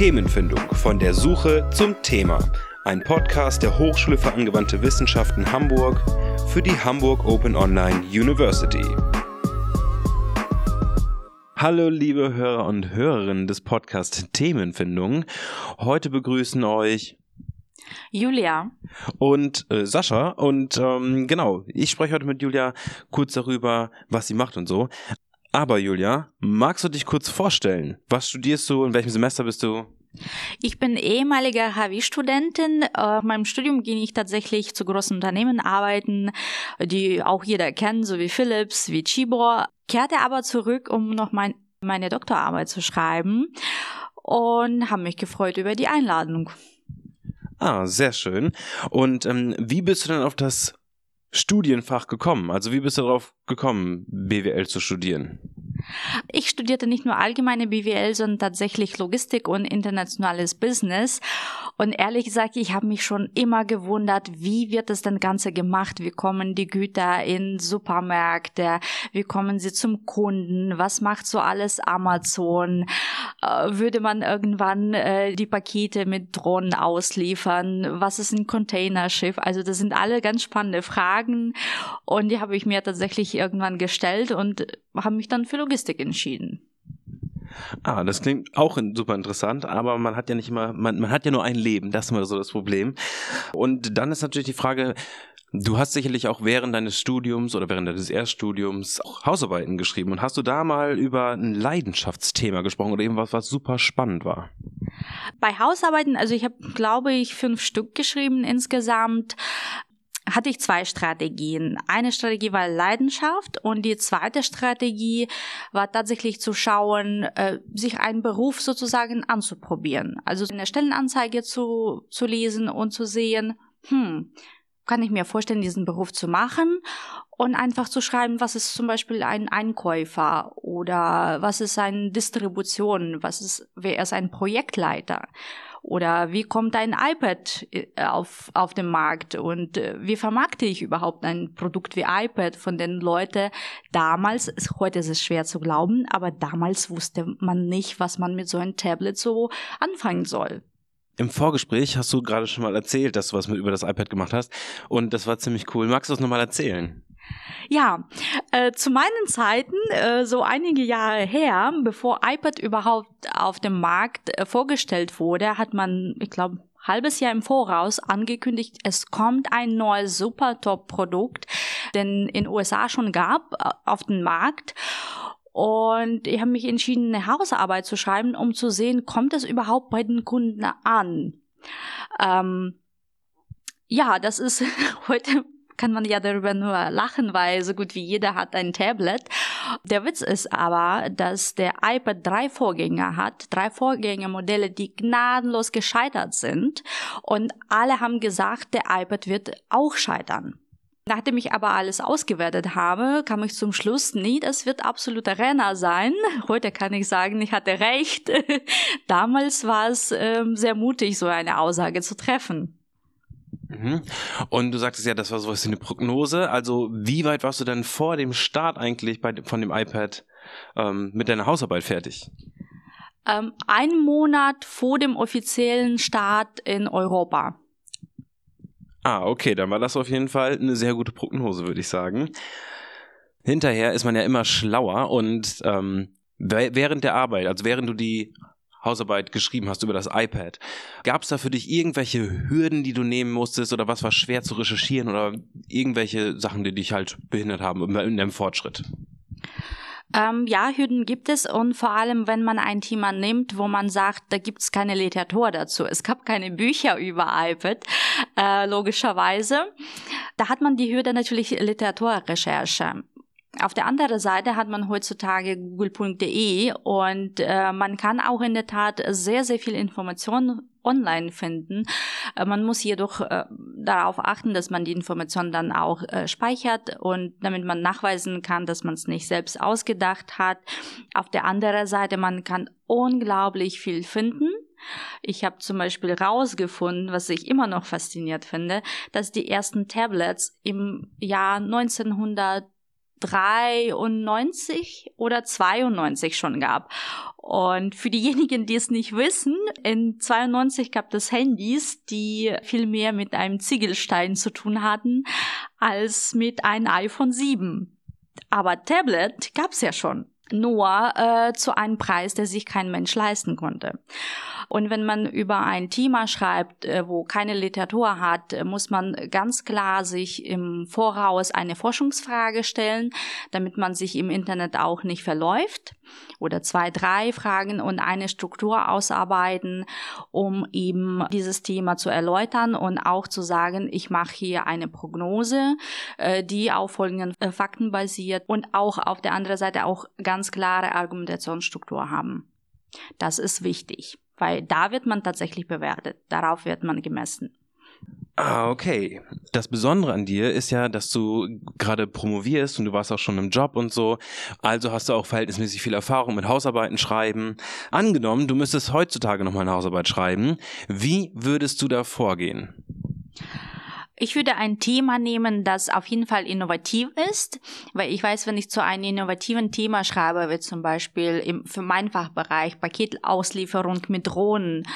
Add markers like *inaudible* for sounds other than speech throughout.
Themenfindung von der Suche zum Thema. Ein Podcast der Hochschule für angewandte Wissenschaften Hamburg für die Hamburg Open Online University. Hallo liebe Hörer und Hörerinnen des Podcast Themenfindung. Heute begrüßen euch Julia. Und äh, Sascha. Und ähm, genau, ich spreche heute mit Julia kurz darüber, was sie macht und so. Aber Julia, magst du dich kurz vorstellen? Was studierst du? In welchem Semester bist du? Ich bin ehemalige HW-Studentin. Äh, meinem Studium ging ich tatsächlich zu großen Unternehmen arbeiten, die auch jeder kennt, so wie Philips, wie Chibor. Kehrte aber zurück, um noch mein, meine Doktorarbeit zu schreiben und habe mich gefreut über die Einladung. Ah, sehr schön. Und ähm, wie bist du denn auf das Studienfach gekommen? Also wie bist du darauf gekommen, BWL zu studieren? Ich studierte nicht nur allgemeine BWL, sondern tatsächlich Logistik und internationales Business. Und ehrlich gesagt, ich habe mich schon immer gewundert, wie wird das denn Ganze gemacht? Wie kommen die Güter in Supermärkte? Wie kommen sie zum Kunden? Was macht so alles Amazon? Äh, würde man irgendwann äh, die Pakete mit Drohnen ausliefern? Was ist ein Containerschiff? Also das sind alle ganz spannende Fragen und die habe ich mir tatsächlich irgendwann gestellt und habe mich dann für Logistik entschieden. Ah, das klingt auch super interessant, aber man hat ja nicht immer, man, man hat ja nur ein Leben, das ist immer so das Problem. Und dann ist natürlich die Frage, du hast sicherlich auch während deines Studiums oder während deines Erststudiums auch Hausarbeiten geschrieben und hast du da mal über ein Leidenschaftsthema gesprochen oder irgendwas, was super spannend war? Bei Hausarbeiten, also ich habe, glaube ich, fünf Stück geschrieben insgesamt hatte ich zwei Strategien. Eine Strategie war Leidenschaft und die zweite Strategie war tatsächlich zu schauen, äh, sich einen Beruf sozusagen anzuprobieren. Also eine Stellenanzeige zu, zu lesen und zu sehen, hm, kann ich mir vorstellen, diesen Beruf zu machen und einfach zu schreiben, was ist zum Beispiel ein Einkäufer oder was ist eine Distribution, was ist, wer ist ein Projektleiter oder wie kommt ein iPad äh, auf, auf den Markt und äh, wie vermarkte ich überhaupt ein Produkt wie iPad von den Leuten damals, heute ist es schwer zu glauben, aber damals wusste man nicht, was man mit so einem Tablet so anfangen soll. Im Vorgespräch hast du gerade schon mal erzählt, dass du was mit über das iPad gemacht hast und das war ziemlich cool. Magst du das nochmal erzählen? Ja, äh, zu meinen Zeiten, äh, so einige Jahre her, bevor iPad überhaupt auf dem Markt äh, vorgestellt wurde, hat man, ich glaube, halbes Jahr im Voraus angekündigt, es kommt ein neues super Top-Produkt, den in USA schon gab äh, auf den Markt. Und ich habe mich entschieden, eine Hausarbeit zu schreiben, um zu sehen, kommt es überhaupt bei den Kunden an. Ähm, ja, das ist *laughs* heute kann man ja darüber nur lachen, weil so gut wie jeder hat ein Tablet. Der Witz ist aber, dass der iPad drei Vorgänger hat, drei Vorgängermodelle, die gnadenlos gescheitert sind. Und alle haben gesagt, der iPad wird auch scheitern. Nachdem ich aber alles ausgewertet habe, kam ich zum Schluss, nee, das wird absoluter Renner sein. *laughs* Heute kann ich sagen, ich hatte recht. *laughs* Damals war es ähm, sehr mutig, so eine Aussage zu treffen. Mhm. Und du sagtest ja, das war sowas wie eine Prognose. Also wie weit warst du denn vor dem Start eigentlich bei, von dem iPad ähm, mit deiner Hausarbeit fertig? Ähm, ein Monat vor dem offiziellen Start in Europa. Ah, okay, dann war das auf jeden Fall eine sehr gute Prognose, würde ich sagen. Hinterher ist man ja immer schlauer und ähm, während der Arbeit, also während du die Hausarbeit geschrieben hast über das iPad. Gab es da für dich irgendwelche Hürden, die du nehmen musstest oder was war schwer zu recherchieren oder irgendwelche Sachen, die dich halt behindert haben in deinem Fortschritt? Ähm, ja, Hürden gibt es und vor allem, wenn man ein Thema nimmt, wo man sagt, da gibt es keine Literatur dazu. Es gab keine Bücher über iPad, äh, logischerweise. Da hat man die Hürde natürlich Literaturrecherche. Auf der anderen Seite hat man heutzutage google.de und äh, man kann auch in der Tat sehr, sehr viel Informationen online finden. Äh, man muss jedoch äh, darauf achten, dass man die Informationen dann auch äh, speichert und damit man nachweisen kann, dass man es nicht selbst ausgedacht hat. Auf der anderen Seite, man kann unglaublich viel finden. Ich habe zum Beispiel rausgefunden, was ich immer noch fasziniert finde, dass die ersten Tablets im Jahr 1900 93 oder 92 schon gab. Und für diejenigen, die es nicht wissen, in 92 gab es Handys, die viel mehr mit einem Ziegelstein zu tun hatten, als mit einem iPhone 7. Aber Tablet gab es ja schon nur äh, zu einem Preis, der sich kein Mensch leisten konnte. Und wenn man über ein Thema schreibt, äh, wo keine Literatur hat, äh, muss man ganz klar sich im Voraus eine Forschungsfrage stellen, damit man sich im Internet auch nicht verläuft oder zwei, drei Fragen und eine Struktur ausarbeiten, um eben dieses Thema zu erläutern und auch zu sagen, ich mache hier eine Prognose, äh, die auf folgenden Fakten basiert und auch auf der anderen Seite auch ganz klare Argumentationsstruktur haben. Das ist wichtig weil da wird man tatsächlich bewertet, darauf wird man gemessen. Ah, okay. Das Besondere an dir ist ja, dass du gerade promovierst und du warst auch schon im Job und so. Also hast du auch verhältnismäßig viel Erfahrung mit Hausarbeiten schreiben. Angenommen, du müsstest heutzutage nochmal eine Hausarbeit schreiben. Wie würdest du da vorgehen? Ich würde ein Thema nehmen, das auf jeden Fall innovativ ist, weil ich weiß, wenn ich zu einem innovativen Thema schreibe, wie zum Beispiel im, für meinen Fachbereich Paketauslieferung mit Drohnen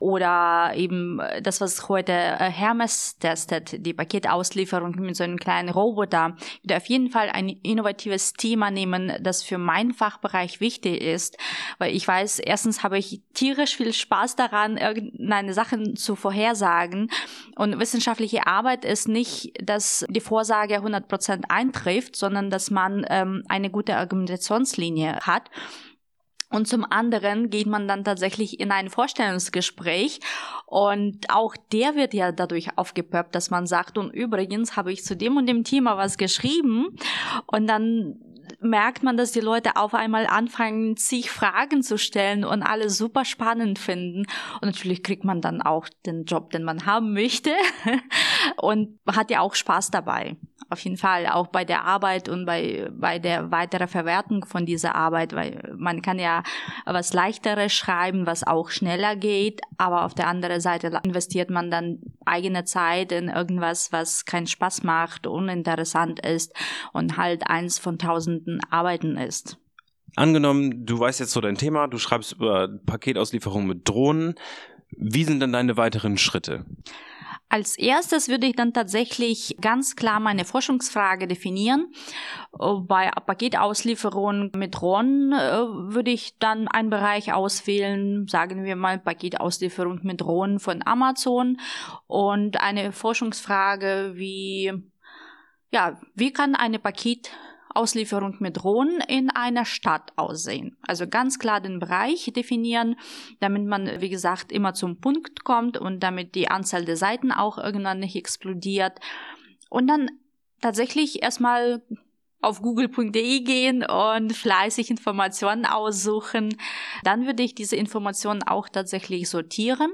oder eben das, was heute äh, Hermes testet, die Paketauslieferung mit so einem kleinen Roboter, ich würde auf jeden Fall ein innovatives Thema nehmen, das für meinen Fachbereich wichtig ist, weil ich weiß, erstens habe ich tierisch viel Spaß daran, irgendeine Sache zu vorhersagen und wissenschaftliche Arbeit Arbeit ist nicht, dass die Vorsage 100% eintrifft, sondern dass man ähm, eine gute Argumentationslinie hat. Und zum anderen geht man dann tatsächlich in ein Vorstellungsgespräch und auch der wird ja dadurch aufgepeppt, dass man sagt, und übrigens habe ich zu dem und dem Thema was geschrieben und dann merkt man, dass die Leute auf einmal anfangen, sich Fragen zu stellen und alle super spannend finden. Und natürlich kriegt man dann auch den Job, den man haben möchte *laughs* und hat ja auch Spaß dabei auf jeden Fall auch bei der Arbeit und bei, bei der weiteren Verwertung von dieser Arbeit, weil man kann ja was leichteres schreiben, was auch schneller geht, aber auf der anderen Seite investiert man dann eigene Zeit in irgendwas, was keinen Spaß macht, uninteressant ist und halt eins von tausenden Arbeiten ist. Angenommen, du weißt jetzt so dein Thema, du schreibst über Paketauslieferung mit Drohnen. Wie sind dann deine weiteren Schritte? Als erstes würde ich dann tatsächlich ganz klar meine Forschungsfrage definieren. Bei Paketauslieferung mit RON äh, würde ich dann einen Bereich auswählen, sagen wir mal Paketauslieferung mit RON von Amazon und eine Forschungsfrage wie, ja, wie kann eine Paket Auslieferung mit Drohnen in einer Stadt aussehen. Also ganz klar den Bereich definieren, damit man, wie gesagt, immer zum Punkt kommt und damit die Anzahl der Seiten auch irgendwann nicht explodiert. Und dann tatsächlich erstmal auf google.de gehen und fleißig Informationen aussuchen. Dann würde ich diese Informationen auch tatsächlich sortieren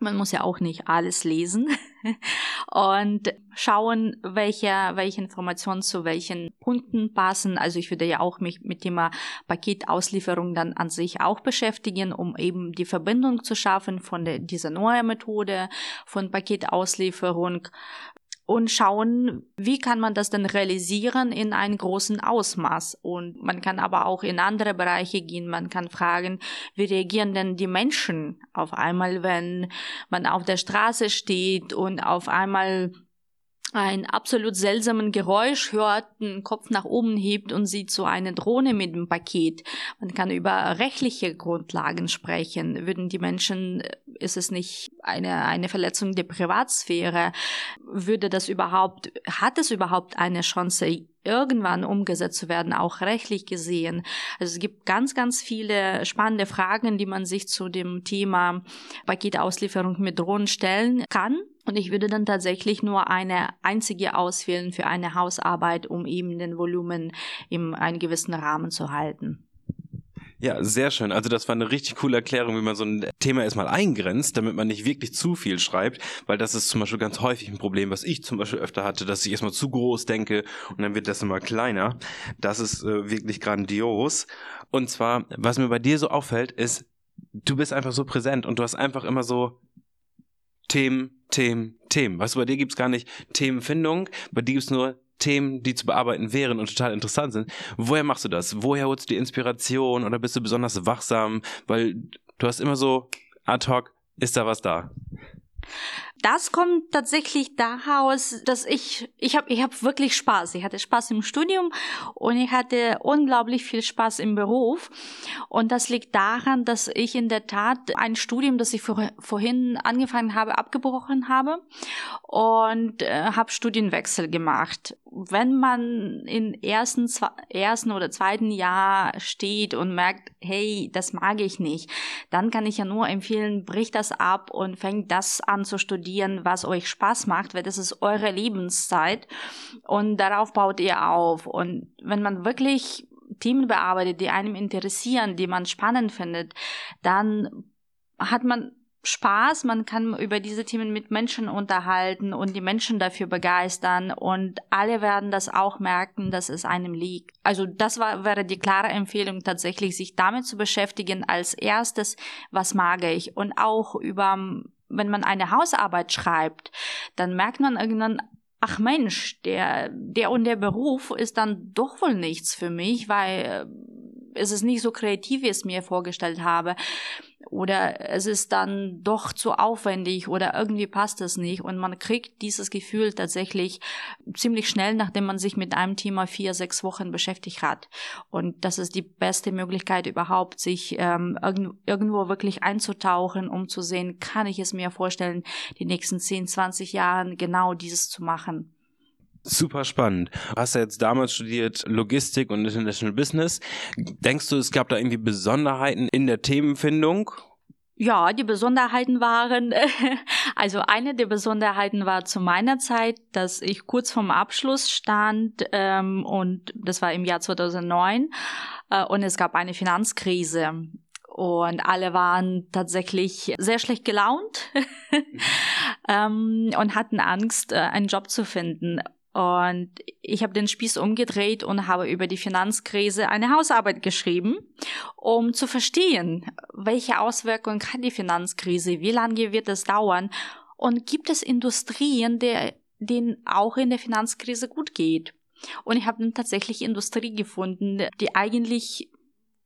man muss ja auch nicht alles lesen *laughs* und schauen, welche, welche Informationen zu welchen Punkten passen. Also ich würde ja auch mich mit Thema Paketauslieferung dann an sich auch beschäftigen, um eben die Verbindung zu schaffen von der, dieser neuen Methode von Paketauslieferung und schauen, wie kann man das denn realisieren in einem großen Ausmaß. Und man kann aber auch in andere Bereiche gehen. Man kann fragen, wie reagieren denn die Menschen auf einmal, wenn man auf der Straße steht und auf einmal ein absolut seltsamen Geräusch hört, den Kopf nach oben hebt und sieht so eine Drohne mit dem Paket. Man kann über rechtliche Grundlagen sprechen. Würden die Menschen, ist es nicht eine, eine Verletzung der Privatsphäre? Würde das überhaupt, hat es überhaupt eine Chance, irgendwann umgesetzt zu werden, auch rechtlich gesehen. Also es gibt ganz, ganz viele spannende Fragen, die man sich zu dem Thema Paketauslieferung mit Drohnen stellen kann. Und ich würde dann tatsächlich nur eine einzige auswählen für eine Hausarbeit, um eben den Volumen in einem gewissen Rahmen zu halten. Ja, sehr schön. Also das war eine richtig coole Erklärung, wie man so ein Thema erstmal eingrenzt, damit man nicht wirklich zu viel schreibt, weil das ist zum Beispiel ganz häufig ein Problem, was ich zum Beispiel öfter hatte, dass ich erstmal zu groß denke und dann wird das immer kleiner. Das ist äh, wirklich grandios. Und zwar, was mir bei dir so auffällt, ist, du bist einfach so präsent und du hast einfach immer so Themen, Themen, Themen. Weißt du, bei dir gibt's gar nicht Themenfindung, bei dir gibt's nur Themen, die zu bearbeiten wären und total interessant sind. Woher machst du das? Woher holst du die Inspiration oder bist du besonders wachsam? Weil du hast immer so ad hoc, ist da was da? das kommt tatsächlich daraus, dass ich, ich habe ich hab wirklich Spaß. Ich hatte Spaß im Studium und ich hatte unglaublich viel Spaß im Beruf. Und das liegt daran, dass ich in der Tat ein Studium, das ich vor, vorhin angefangen habe, abgebrochen habe und äh, habe Studienwechsel gemacht. Wenn man im ersten, ersten oder zweiten Jahr steht und merkt, hey, das mag ich nicht, dann kann ich ja nur empfehlen, bricht das ab und fängt das an zu studieren studieren, was euch Spaß macht, weil das ist eure Lebenszeit und darauf baut ihr auf. Und wenn man wirklich Themen bearbeitet, die einem interessieren, die man spannend findet, dann hat man Spaß, man kann über diese Themen mit Menschen unterhalten und die Menschen dafür begeistern. Und alle werden das auch merken, dass es einem liegt. Also das war, wäre die klare Empfehlung tatsächlich, sich damit zu beschäftigen. Als erstes, was mag ich? Und auch über wenn man eine Hausarbeit schreibt, dann merkt man irgendwann, ach Mensch, der, der und der Beruf ist dann doch wohl nichts für mich, weil äh, es ist nicht so kreativ, wie ich es mir vorgestellt habe oder es ist dann doch zu aufwendig oder irgendwie passt es nicht und man kriegt dieses Gefühl tatsächlich ziemlich schnell, nachdem man sich mit einem Thema vier, sechs Wochen beschäftigt hat. Und das ist die beste Möglichkeit überhaupt, sich ähm, irgendwo wirklich einzutauchen, um zu sehen, kann ich es mir vorstellen, die nächsten 10, 20 Jahren genau dieses zu machen. Super spannend. Du hast ja jetzt damals studiert Logistik und International Business. Denkst du, es gab da irgendwie Besonderheiten in der Themenfindung? Ja, die Besonderheiten waren, *laughs* also eine der Besonderheiten war zu meiner Zeit, dass ich kurz vorm Abschluss stand ähm, und das war im Jahr 2009 äh, und es gab eine Finanzkrise und alle waren tatsächlich sehr schlecht gelaunt *laughs* ähm, und hatten Angst, äh, einen Job zu finden. Und ich habe den Spieß umgedreht und habe über die Finanzkrise eine Hausarbeit geschrieben, um zu verstehen, welche Auswirkungen hat die Finanzkrise, wie lange wird es dauern und gibt es Industrien, der, denen auch in der Finanzkrise gut geht. Und ich habe tatsächlich Industrie gefunden, die eigentlich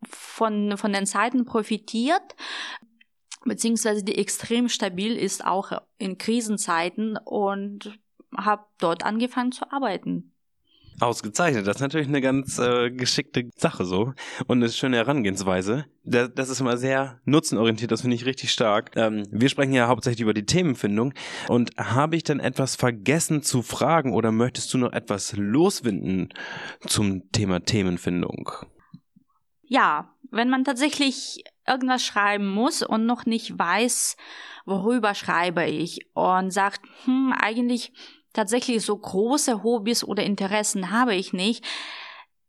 von, von den Zeiten profitiert, beziehungsweise die extrem stabil ist, auch in Krisenzeiten und habe dort angefangen zu arbeiten. Ausgezeichnet. Das ist natürlich eine ganz äh, geschickte Sache so und eine schöne Herangehensweise. Das, das ist immer sehr nutzenorientiert, das finde ich richtig stark. Ähm, wir sprechen ja hauptsächlich über die Themenfindung und habe ich denn etwas vergessen zu fragen oder möchtest du noch etwas loswinden zum Thema Themenfindung? Ja, wenn man tatsächlich irgendwas schreiben muss und noch nicht weiß, worüber schreibe ich und sagt, hm, eigentlich tatsächlich so große Hobbys oder Interessen habe ich nicht.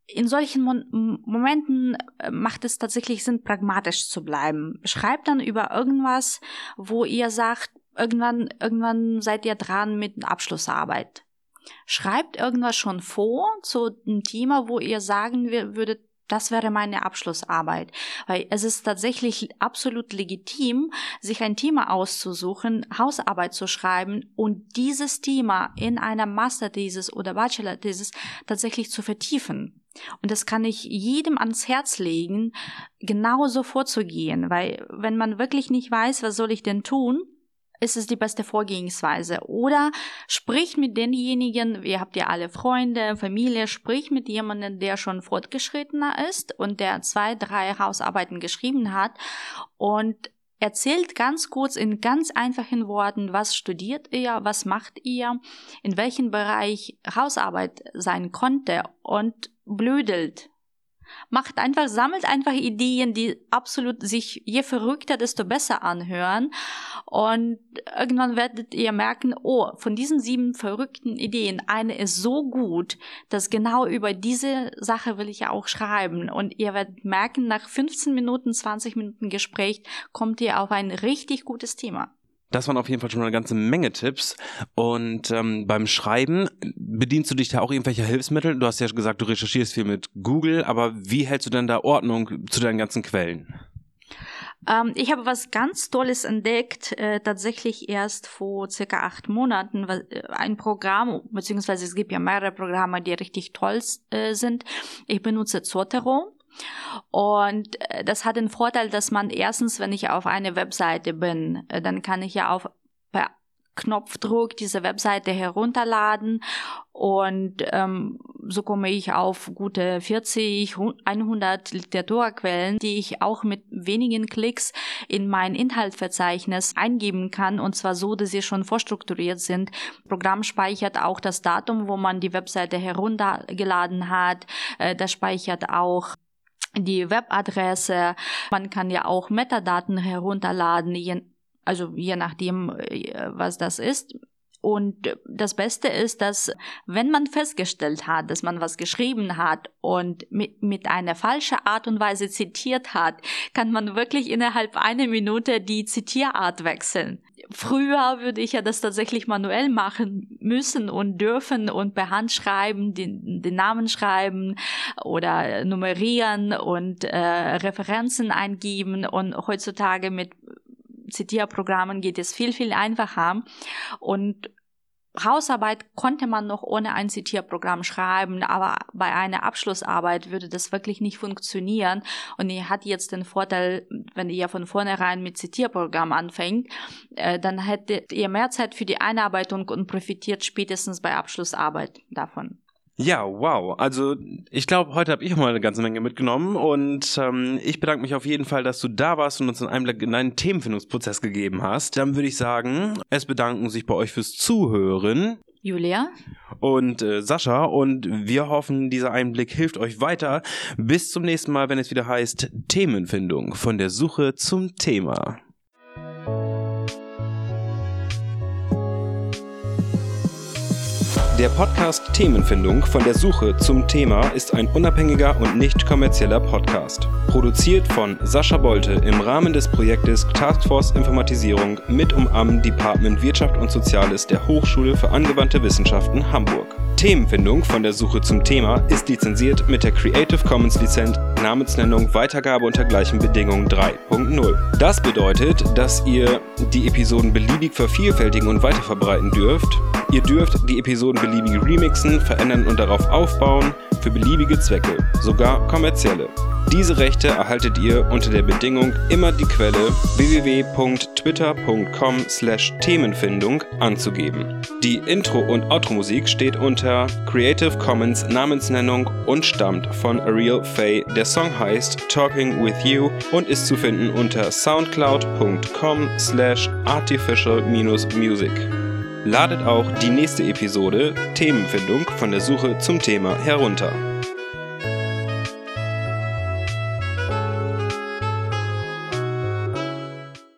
In solchen Mon Momenten äh, macht es tatsächlich Sinn, pragmatisch zu bleiben. Schreibt dann über irgendwas, wo ihr sagt, irgendwann, irgendwann seid ihr dran mit Abschlussarbeit. Schreibt irgendwas schon vor zu einem Thema, wo ihr sagen würdet, das wäre meine Abschlussarbeit, weil es ist tatsächlich absolut legitim, sich ein Thema auszusuchen, Hausarbeit zu schreiben und dieses Thema in einer Masterthesis oder Bachelorthesis tatsächlich zu vertiefen. Und das kann ich jedem ans Herz legen, genauso vorzugehen, weil wenn man wirklich nicht weiß, was soll ich denn tun, ist es die beste Vorgehensweise. Oder sprich mit denjenigen, ihr habt ja alle Freunde, Familie, sprich mit jemandem, der schon fortgeschrittener ist und der zwei, drei Hausarbeiten geschrieben hat und erzählt ganz kurz in ganz einfachen Worten, was studiert ihr, was macht ihr, in welchem Bereich Hausarbeit sein konnte und blödelt Macht einfach, sammelt einfach Ideen, die absolut sich je verrückter, desto besser anhören. Und irgendwann werdet ihr merken, oh, von diesen sieben verrückten Ideen, eine ist so gut, dass genau über diese Sache will ich ja auch schreiben. Und ihr werdet merken, nach 15 Minuten, 20 Minuten Gespräch kommt ihr auf ein richtig gutes Thema. Das waren auf jeden Fall schon eine ganze Menge Tipps. Und ähm, beim Schreiben bedienst du dich da auch irgendwelcher Hilfsmittel? Du hast ja gesagt, du recherchierst viel mit Google, aber wie hältst du denn da Ordnung zu deinen ganzen Quellen? Ähm, ich habe was ganz Tolles entdeckt, äh, tatsächlich erst vor circa acht Monaten. Äh, ein Programm, beziehungsweise es gibt ja mehrere Programme, die richtig toll äh, sind. Ich benutze Zotero. Und äh, das hat den Vorteil, dass man erstens, wenn ich auf eine Webseite bin, äh, dann kann ich ja auf per Knopfdruck diese Webseite herunterladen und ähm, so komme ich auf gute 40, 100 Literaturquellen, die ich auch mit wenigen Klicks in mein Inhaltsverzeichnis eingeben kann und zwar so, dass sie schon vorstrukturiert sind. Programm speichert auch das Datum, wo man die Webseite heruntergeladen hat. Äh, das speichert auch die Webadresse. Man kann ja auch Metadaten herunterladen, je, also je nachdem, äh, was das ist. Und das Beste ist, dass wenn man festgestellt hat, dass man was geschrieben hat und mit, mit einer falschen Art und Weise zitiert hat, kann man wirklich innerhalb einer Minute die Zitierart wechseln. Früher würde ich ja das tatsächlich manuell machen müssen und dürfen und per Hand schreiben, den, den Namen schreiben oder nummerieren und äh, Referenzen eingeben und heutzutage mit Zitierprogrammen geht es viel, viel einfacher. Und Hausarbeit konnte man noch ohne ein Zitierprogramm schreiben, aber bei einer Abschlussarbeit würde das wirklich nicht funktionieren. Und ihr hat jetzt den Vorteil, wenn ihr von vornherein mit Zitierprogramm anfängt, äh, dann hättet ihr mehr Zeit für die Einarbeitung und profitiert spätestens bei Abschlussarbeit davon. Ja, wow. Also ich glaube, heute habe ich auch mal eine ganze Menge mitgenommen und ähm, ich bedanke mich auf jeden Fall, dass du da warst und uns einen Einblick in deinen Themenfindungsprozess gegeben hast. Dann würde ich sagen, es bedanken sich bei euch fürs Zuhören. Julia. Und äh, Sascha und wir hoffen, dieser Einblick hilft euch weiter. Bis zum nächsten Mal, wenn es wieder heißt Themenfindung von der Suche zum Thema. Der Podcast Themenfindung von der Suche zum Thema ist ein unabhängiger und nicht kommerzieller Podcast. Produziert von Sascha Bolte im Rahmen des Projektes Taskforce Informatisierung mit um am Department Wirtschaft und Soziales der Hochschule für angewandte Wissenschaften Hamburg. Themenfindung von der Suche zum Thema ist lizenziert mit der Creative Commons Lizenz Namensnennung Weitergabe unter gleichen Bedingungen 3.0. Das bedeutet, dass ihr die Episoden beliebig vervielfältigen und weiterverbreiten dürft. Ihr dürft die Episoden beliebig remixen, verändern und darauf aufbauen für beliebige Zwecke, sogar kommerzielle. Diese Rechte erhaltet ihr unter der Bedingung, immer die Quelle www.twitter.com/themenfindung anzugeben. Die Intro- und Outro-Musik steht unter Creative Commons Namensnennung und stammt von Ariel Faye. Der Song heißt Talking with You und ist zu finden unter soundcloud.com/artificial-music. Ladet auch die nächste Episode Themenfindung von der Suche zum Thema herunter.